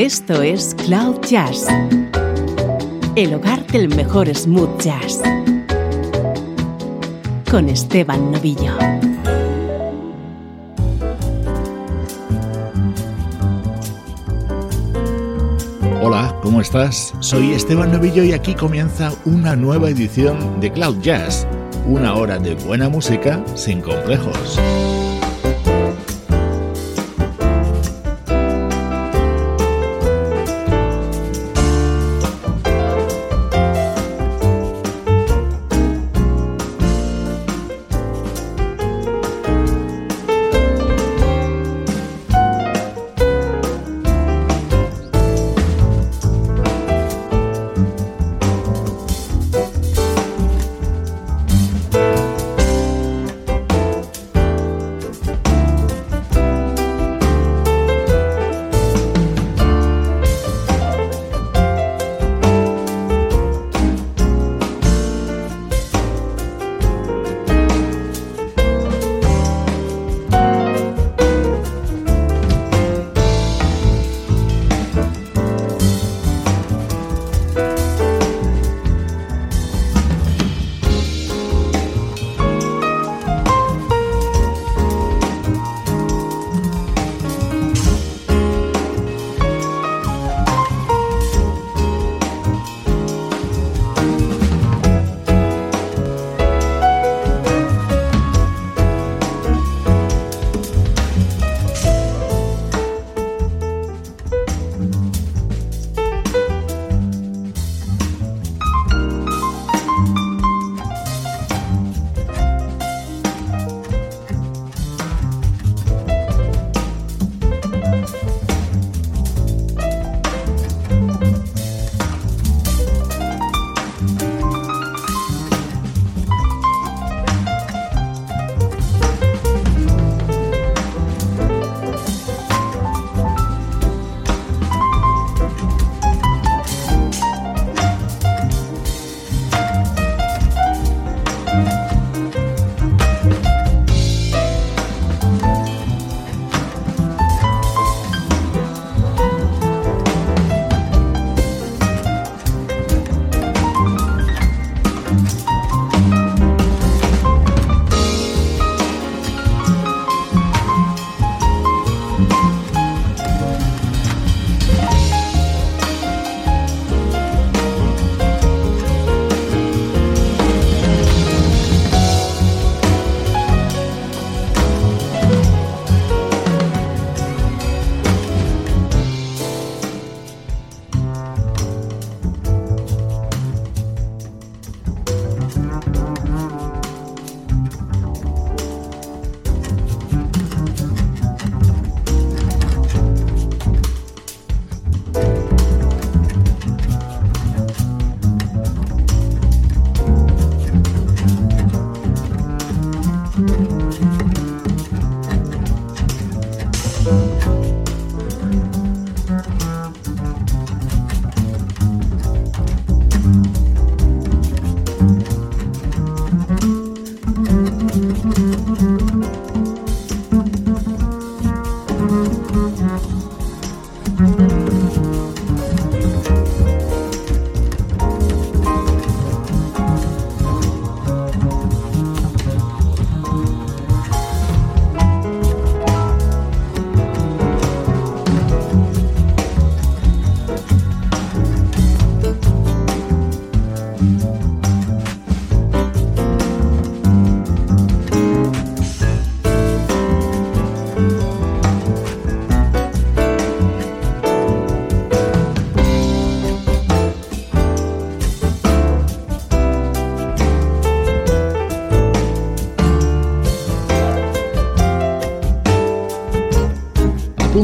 Esto es Cloud Jazz, el hogar del mejor smooth jazz, con Esteban Novillo. Hola, ¿cómo estás? Soy Esteban Novillo y aquí comienza una nueva edición de Cloud Jazz, una hora de buena música sin complejos.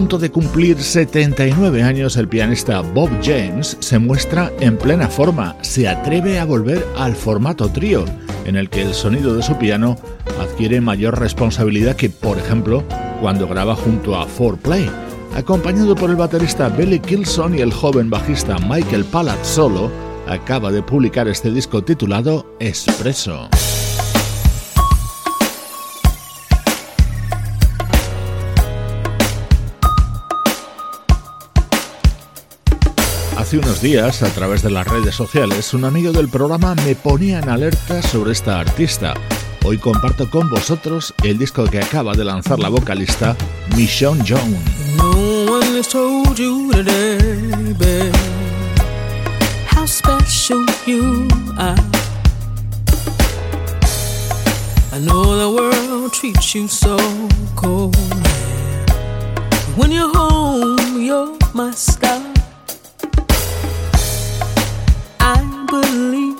Punto de cumplir 79 años, el pianista Bob James se muestra en plena forma, se atreve a volver al formato trío, en el que el sonido de su piano adquiere mayor responsabilidad que, por ejemplo, cuando graba junto a 4Play. Acompañado por el baterista Billy Kilson y el joven bajista Michael Palazzolo, acaba de publicar este disco titulado Espresso. Hace unos días, a través de las redes sociales, un amigo del programa me ponía en alerta sobre esta artista. Hoy comparto con vosotros el disco que acaba de lanzar la vocalista Michonne Jones. No one has told you babe, how special you are. I know the world treats you so cold. When you're home, you're my star. believe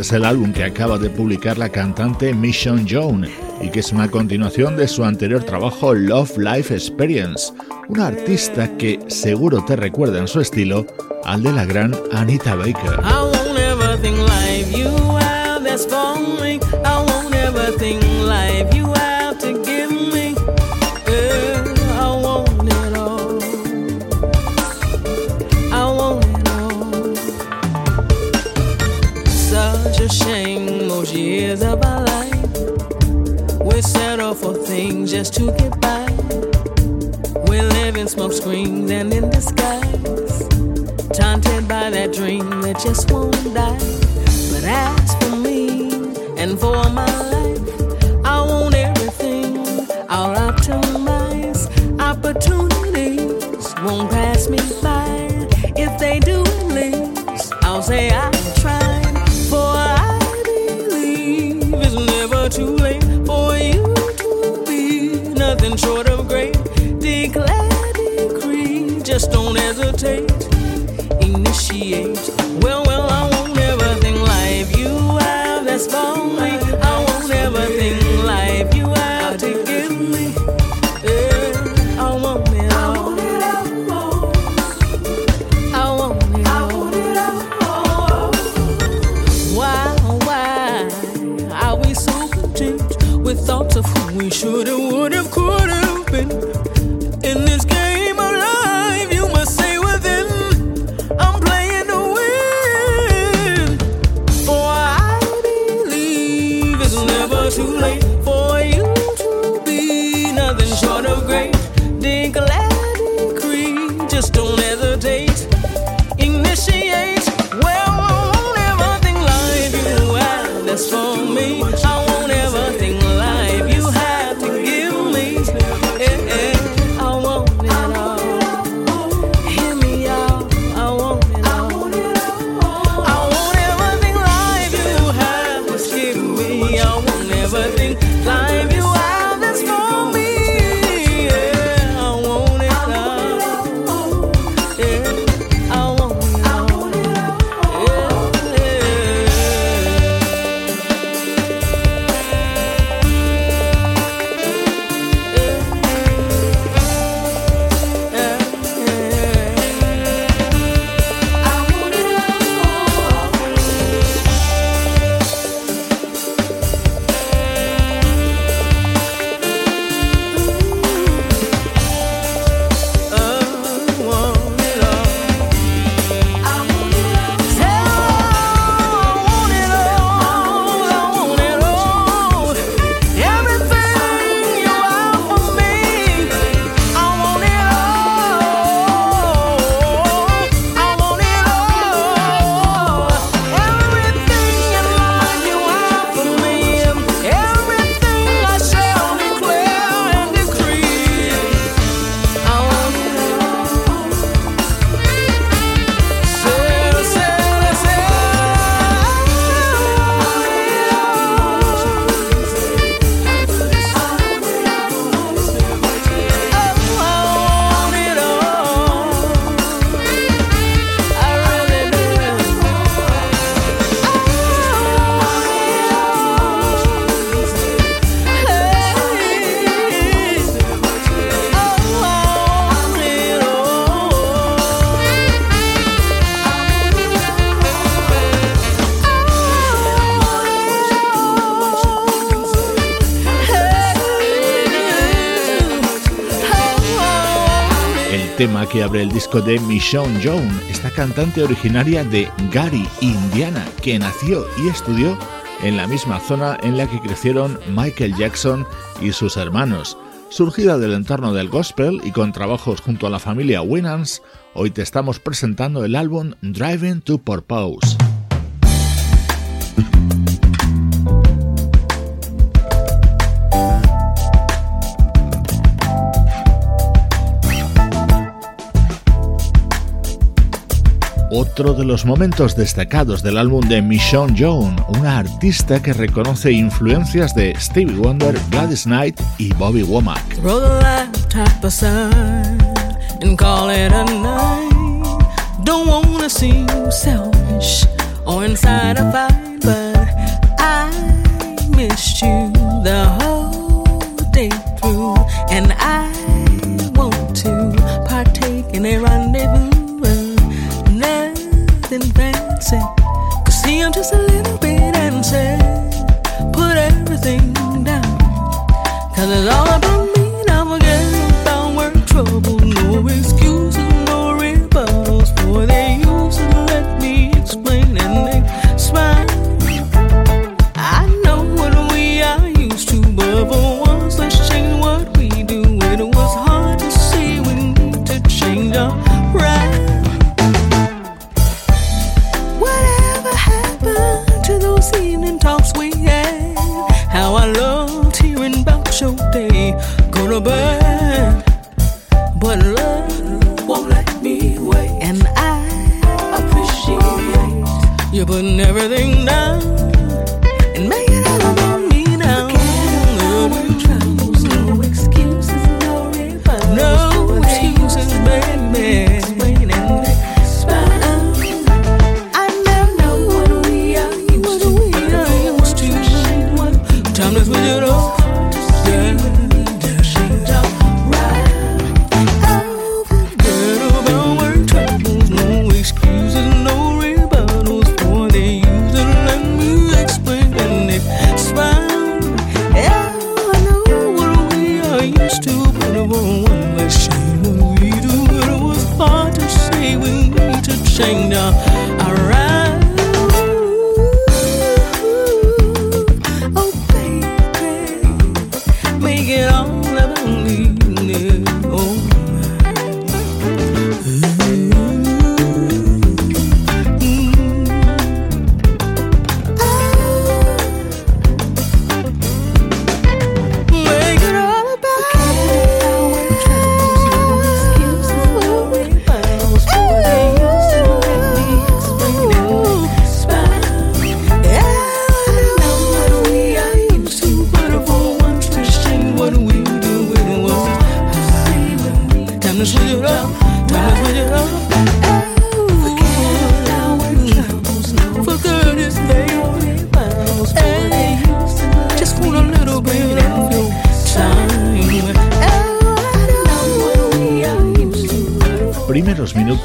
es el álbum que acaba de publicar la cantante Mission Jones y que es una continuación de su anterior trabajo Love Life Experience, una artista que seguro te recuerda en su estilo al de la gran Anita Baker. Smoke screens and in disguise, taunted by that dream that just won't die. But as for me and for my que abre el disco de Michonne Jones, esta cantante originaria de Gary, Indiana, que nació y estudió en la misma zona en la que crecieron Michael Jackson y sus hermanos. Surgida del entorno del gospel y con trabajos junto a la familia Winans, hoy te estamos presentando el álbum Driving to Purpose. Otro de los momentos destacados del álbum de Michonne Jones, una artista que reconoce influencias de Stevie Wonder, Gladys Knight y Bobby Womack.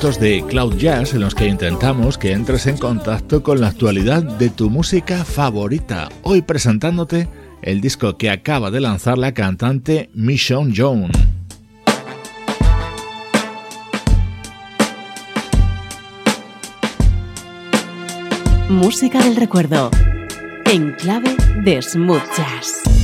De Cloud Jazz en los que intentamos que entres en contacto con la actualidad de tu música favorita. Hoy presentándote el disco que acaba de lanzar la cantante Michonne Jones. Música del recuerdo, en clave de smooth jazz.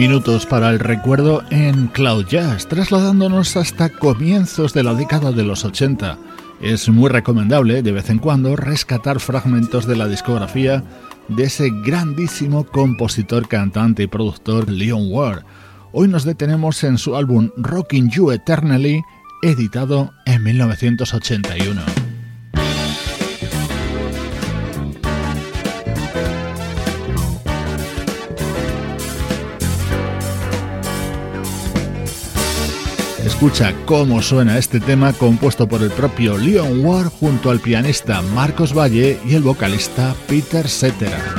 Minutos para el recuerdo en Cloud Jazz, trasladándonos hasta comienzos de la década de los 80. Es muy recomendable de vez en cuando rescatar fragmentos de la discografía de ese grandísimo compositor, cantante y productor Leon Ward. Hoy nos detenemos en su álbum Rocking You Eternally, editado en 1981. Escucha cómo suena este tema compuesto por el propio Leon Ward junto al pianista Marcos Valle y el vocalista Peter Cetera.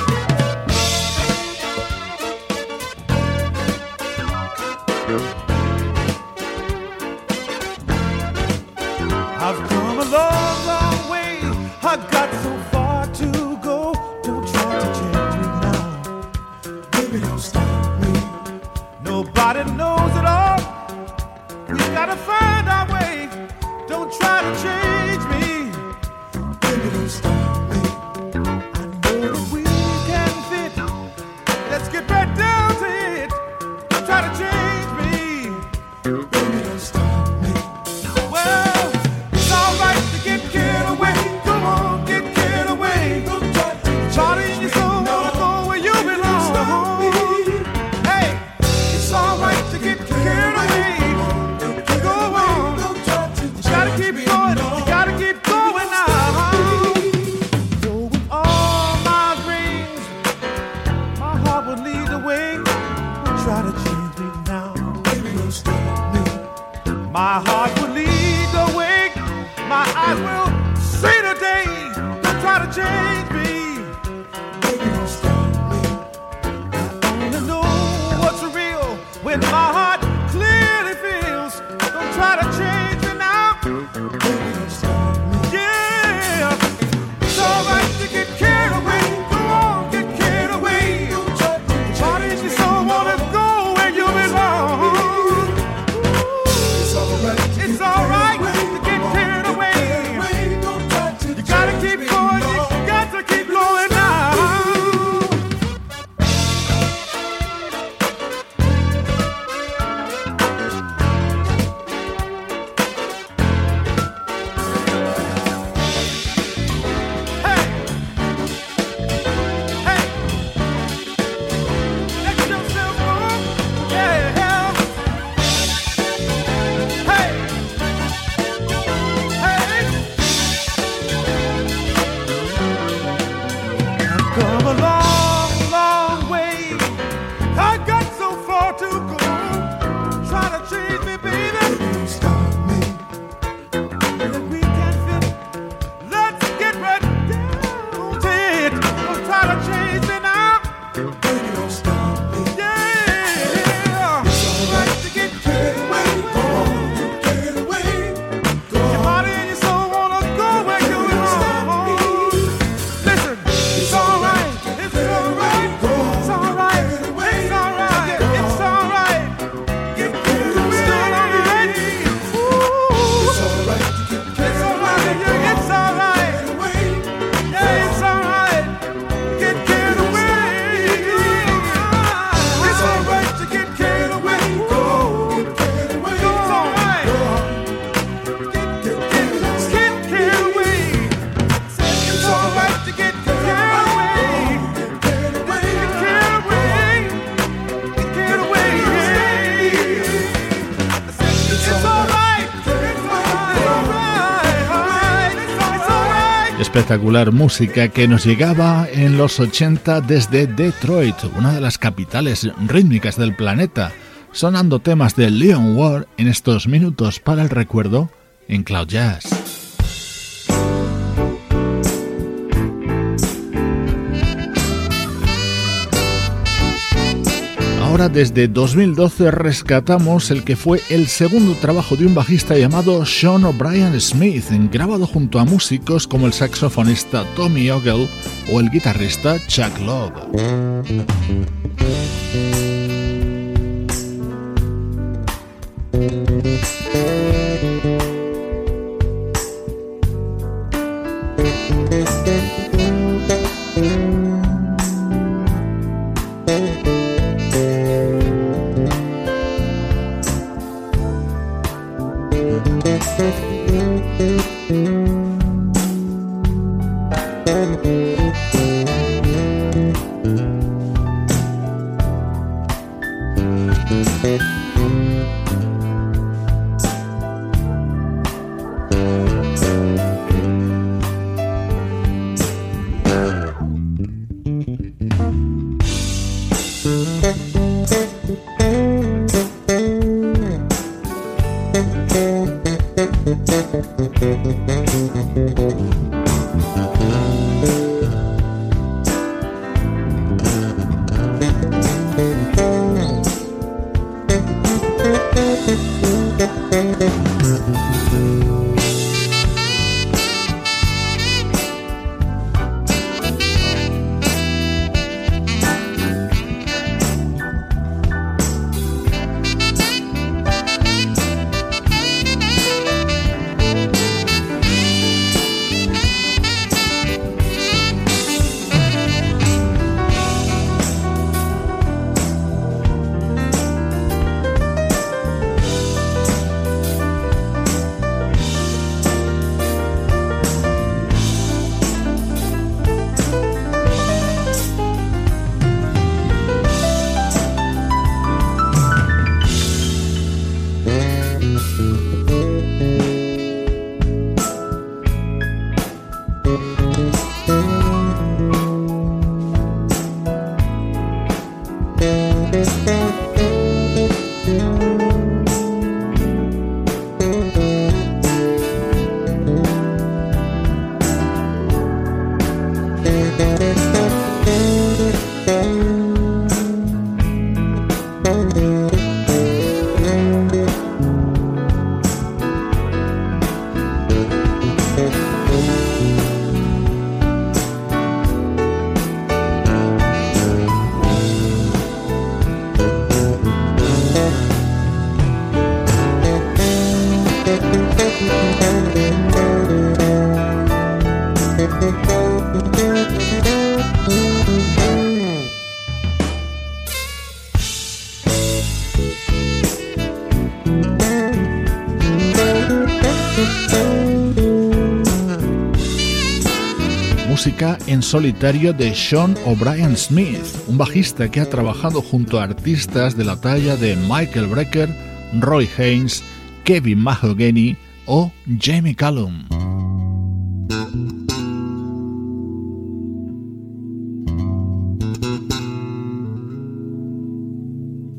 Espectacular música que nos llegaba en los 80 desde Detroit, una de las capitales rítmicas del planeta, sonando temas de Leon Ward en estos minutos para el recuerdo en Cloud Jazz. Desde 2012 rescatamos el que fue el segundo trabajo de un bajista llamado Sean O'Brien Smith, grabado junto a músicos como el saxofonista Tommy Ogle o el guitarrista Chuck Love. En solitario de Sean O'Brien Smith, un bajista que ha trabajado junto a artistas de la talla de Michael Brecker, Roy Haynes, Kevin Mahogany o Jamie Callum.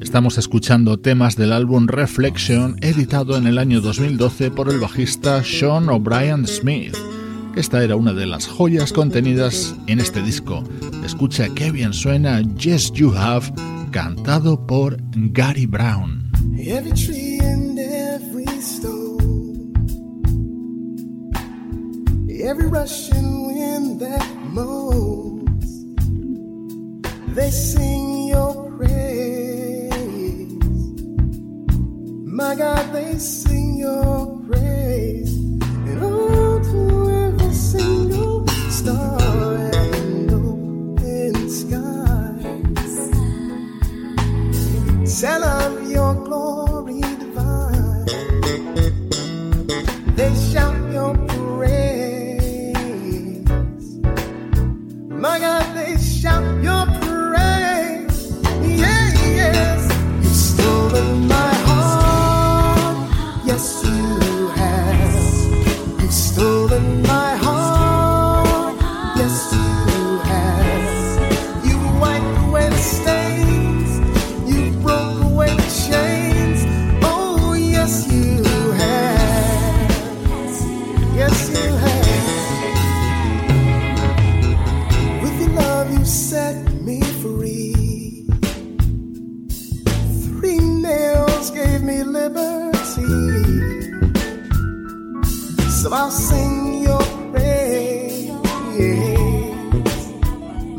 Estamos escuchando temas del álbum Reflection editado en el año 2012 por el bajista Sean O'Brien Smith. Esta era una de las joyas contenidas en este disco. Escucha qué bien suena Yes You Have, cantado por Gary Brown. Every tree and every stone, every Russian wind that moans, they sing your praise. My God, they sing your Tell up.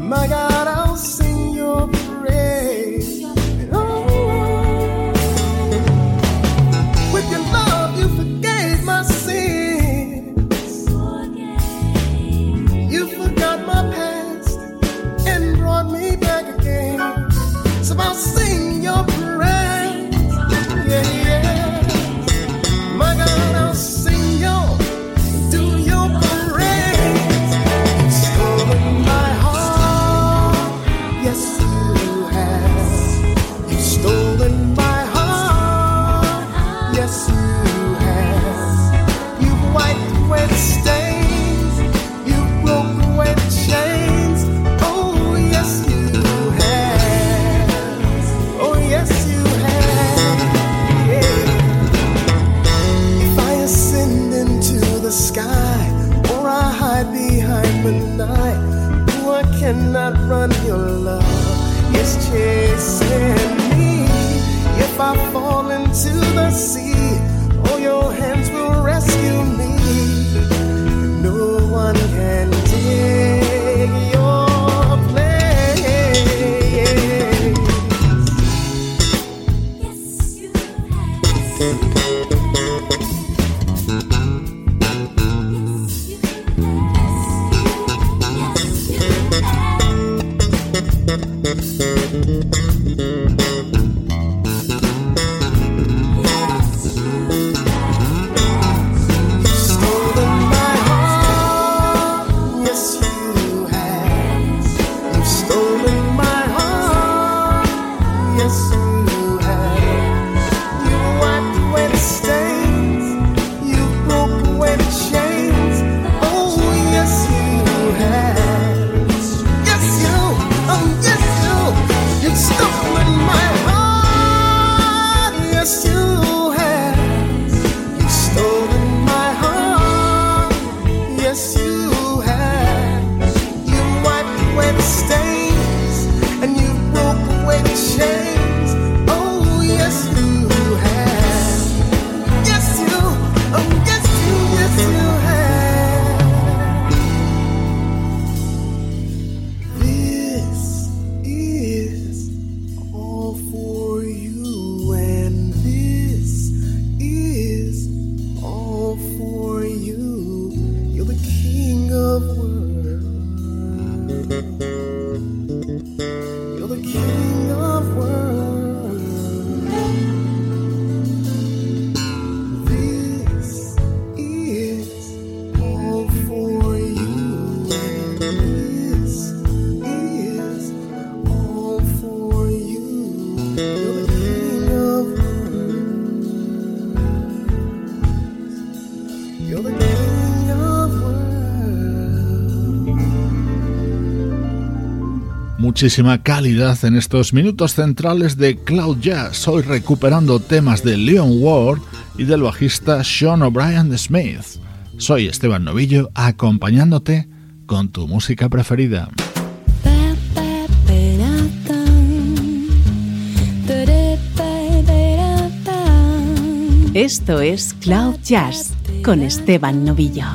Magalhães. Muchísima calidad en estos minutos centrales de Cloud Jazz, hoy recuperando temas de Leon Ward y del bajista Sean O'Brien Smith. Soy Esteban Novillo, acompañándote con tu música preferida. Esto es Cloud Jazz con Esteban Novillo.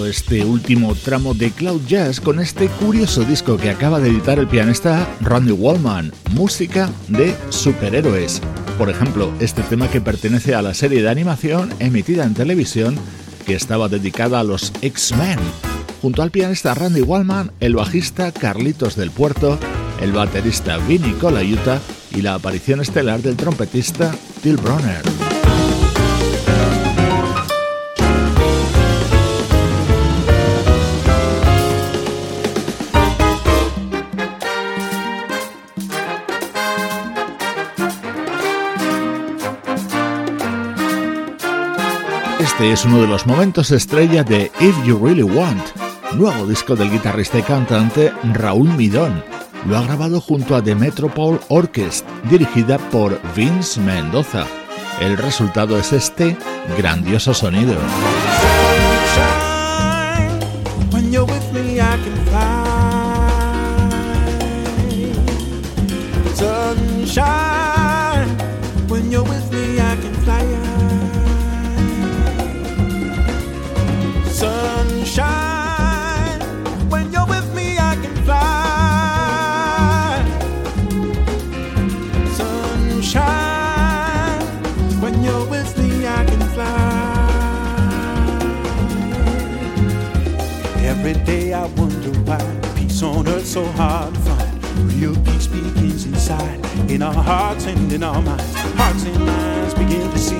Este último tramo de Cloud Jazz con este curioso disco que acaba de editar el pianista Randy Wallman, música de superhéroes. Por ejemplo, este tema que pertenece a la serie de animación emitida en televisión que estaba dedicada a los X-Men. Junto al pianista Randy Wallman, el bajista Carlitos del Puerto, el baterista Vinny Colaiuta y la aparición estelar del trompetista Till Bronner. Este es uno de los momentos estrella de If You Really Want, nuevo disco del guitarrista y cantante Raúl Midón. Lo ha grabado junto a The Metropole Orchestra, dirigida por Vince Mendoza. El resultado es este grandioso sonido. On earth so hard to find. Real peace begins inside, in our hearts and in our minds. Hearts and minds begin to see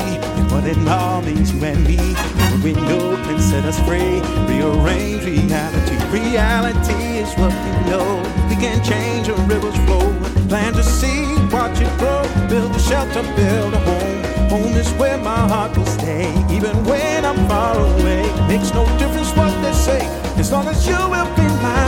what it all means, you and me. A window can set us free, rearrange reality. Reality is what we know. We can change a river's flow. Plant a seed, watch it grow. Build a shelter, build a home. Home is where my heart will stay, even when I'm far away. Makes no difference what they say, as long as you will be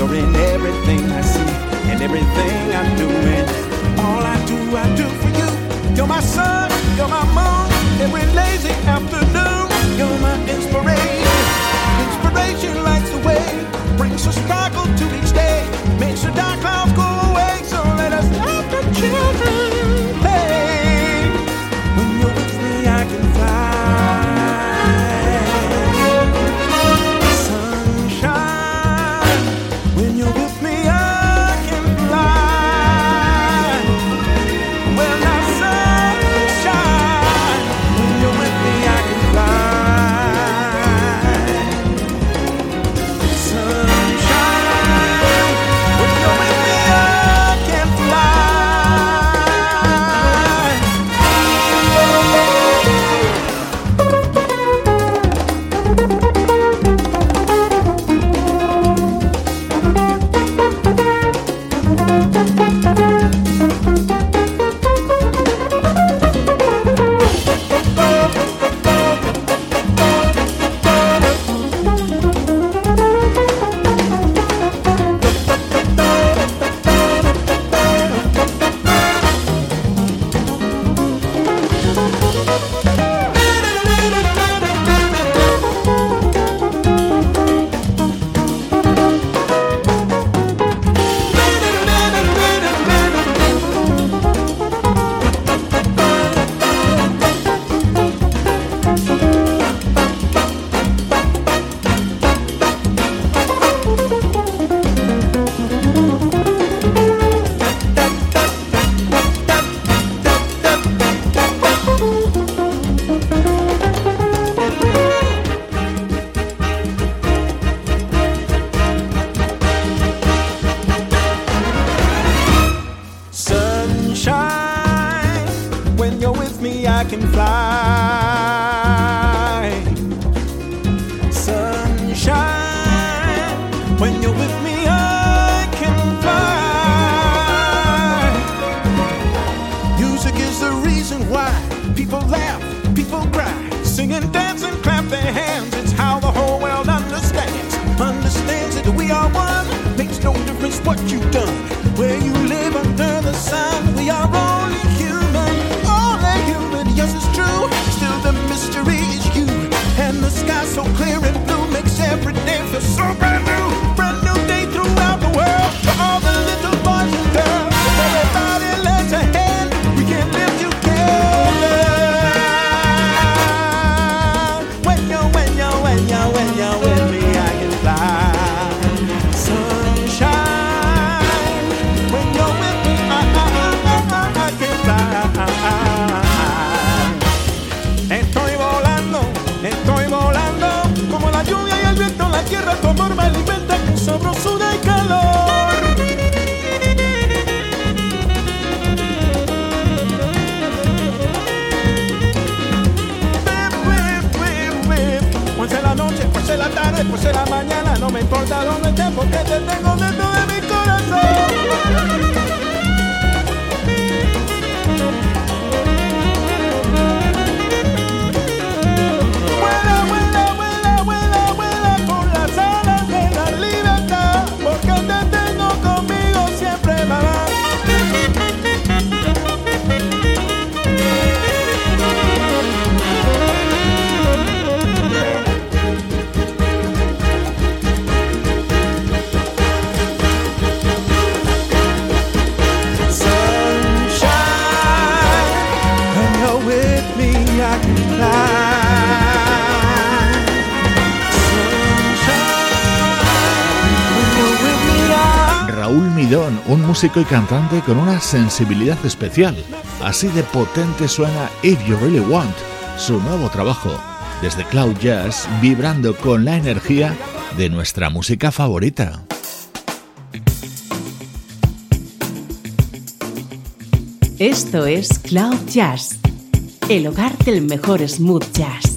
You're in everything I see and everything I'm doing. All I do, I do for you. You're my sun, you're my moon, every lazy afternoon. You're my inspiration. Inspiration lights I can fly. Sunshine, when you're with me I can fly. Music is the reason why people laugh, people cry, sing and dance and clap their hands. It's how the whole world understands, understands that we are one. Makes no difference what you've done, where you live under the sun. We are only human. You, and the sky so clear and blue makes every day feel so brand new, brand new day throughout the world. For all the little boys and girls, everybody pues en la mañana, no me importa dónde estés porque te tengo dentro de mi corazón. Músico y cantante con una sensibilidad especial. Así de potente suena If You Really Want, su nuevo trabajo, desde Cloud Jazz, vibrando con la energía de nuestra música favorita. Esto es Cloud Jazz, el hogar del mejor smooth jazz.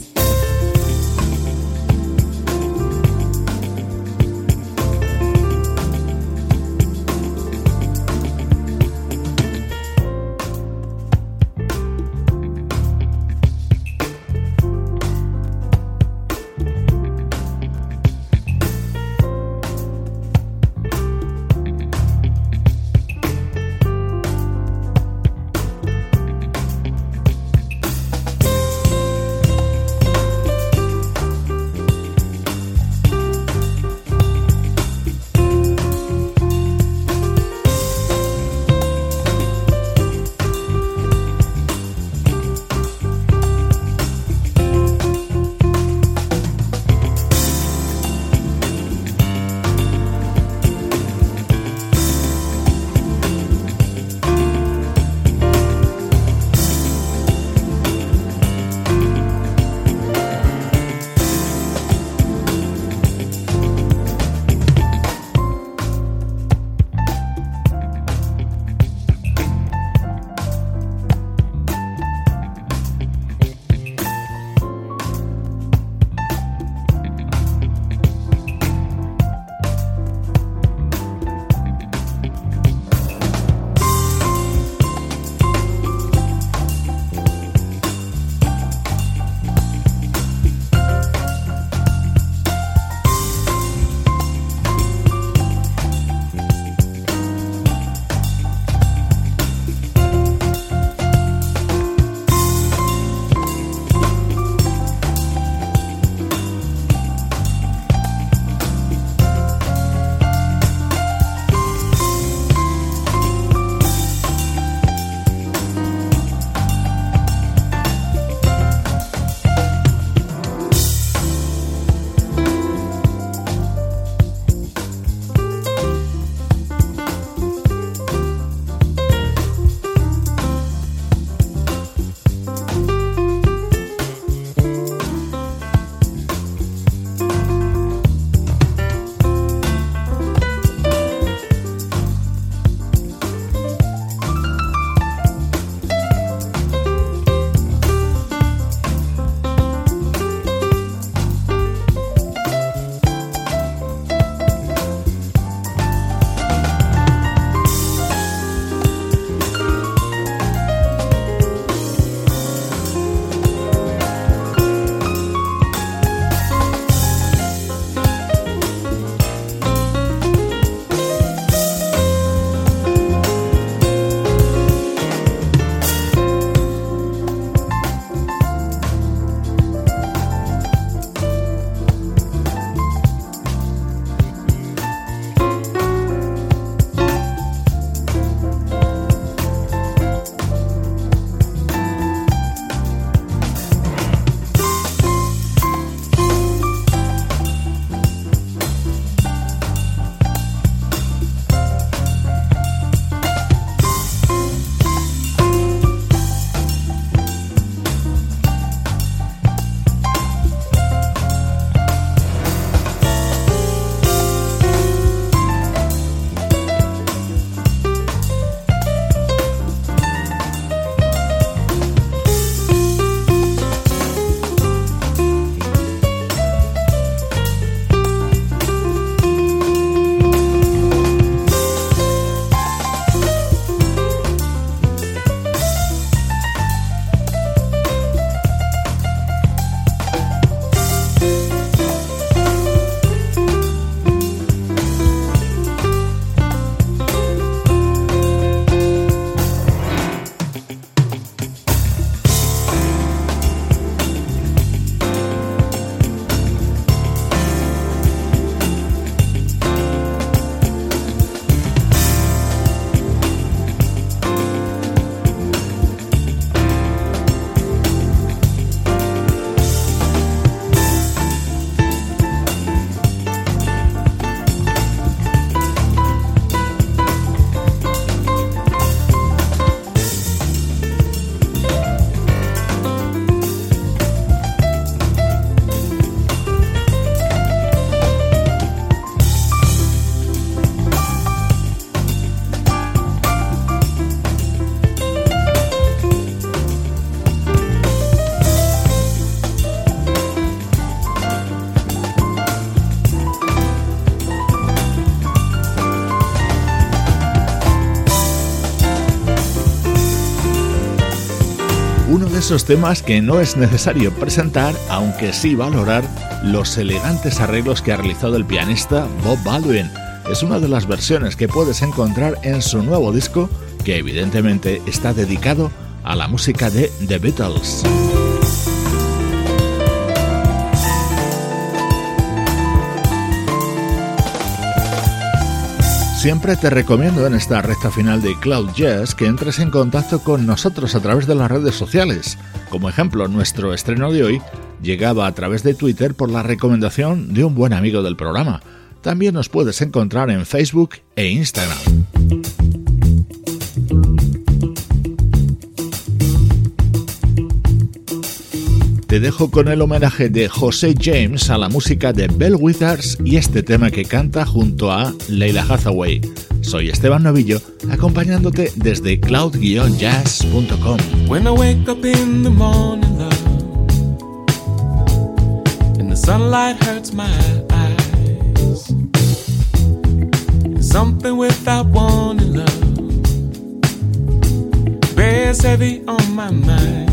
Esos temas que no es necesario presentar, aunque sí valorar los elegantes arreglos que ha realizado el pianista Bob Baldwin. Es una de las versiones que puedes encontrar en su nuevo disco, que evidentemente está dedicado a la música de The Beatles. Siempre te recomiendo en esta recta final de Cloud Jazz que entres en contacto con nosotros a través de las redes sociales. Como ejemplo, nuestro estreno de hoy llegaba a través de Twitter por la recomendación de un buen amigo del programa. También nos puedes encontrar en Facebook e Instagram. Te dejo con el homenaje de José James a la música de Bell Withers y este tema que canta junto a Leila Hathaway. Soy Esteban Novillo, acompañándote desde cloud-jazz.com. When I wake up in the morning, love, and the sunlight hurts my eyes, something without warning, love, bears heavy on my mind.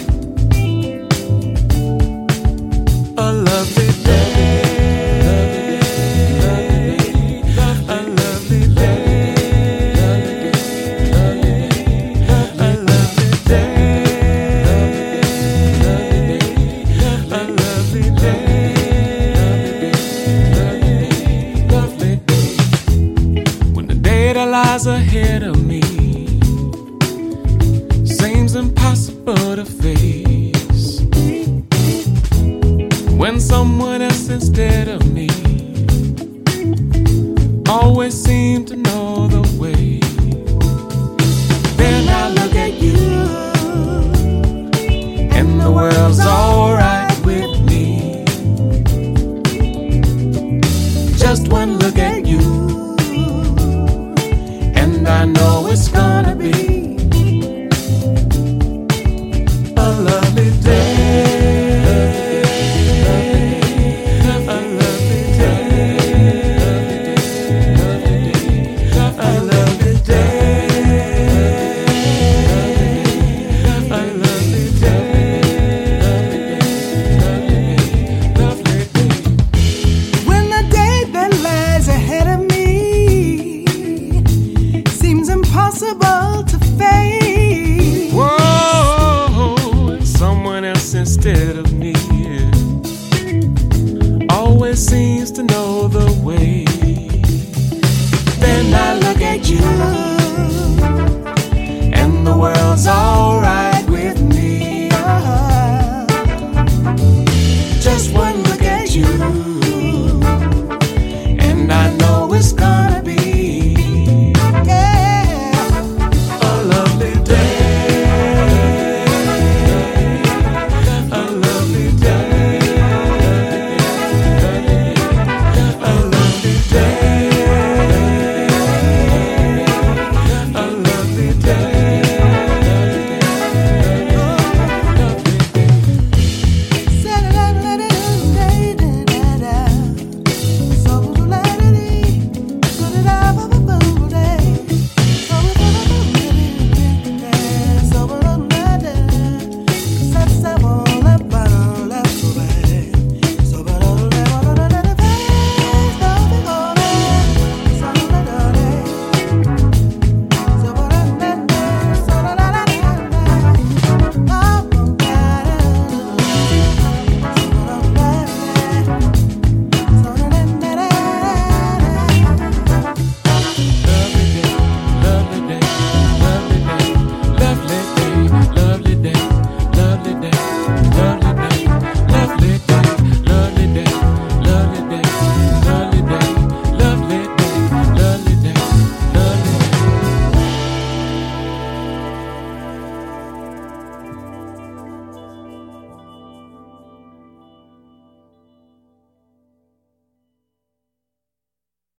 to know the way.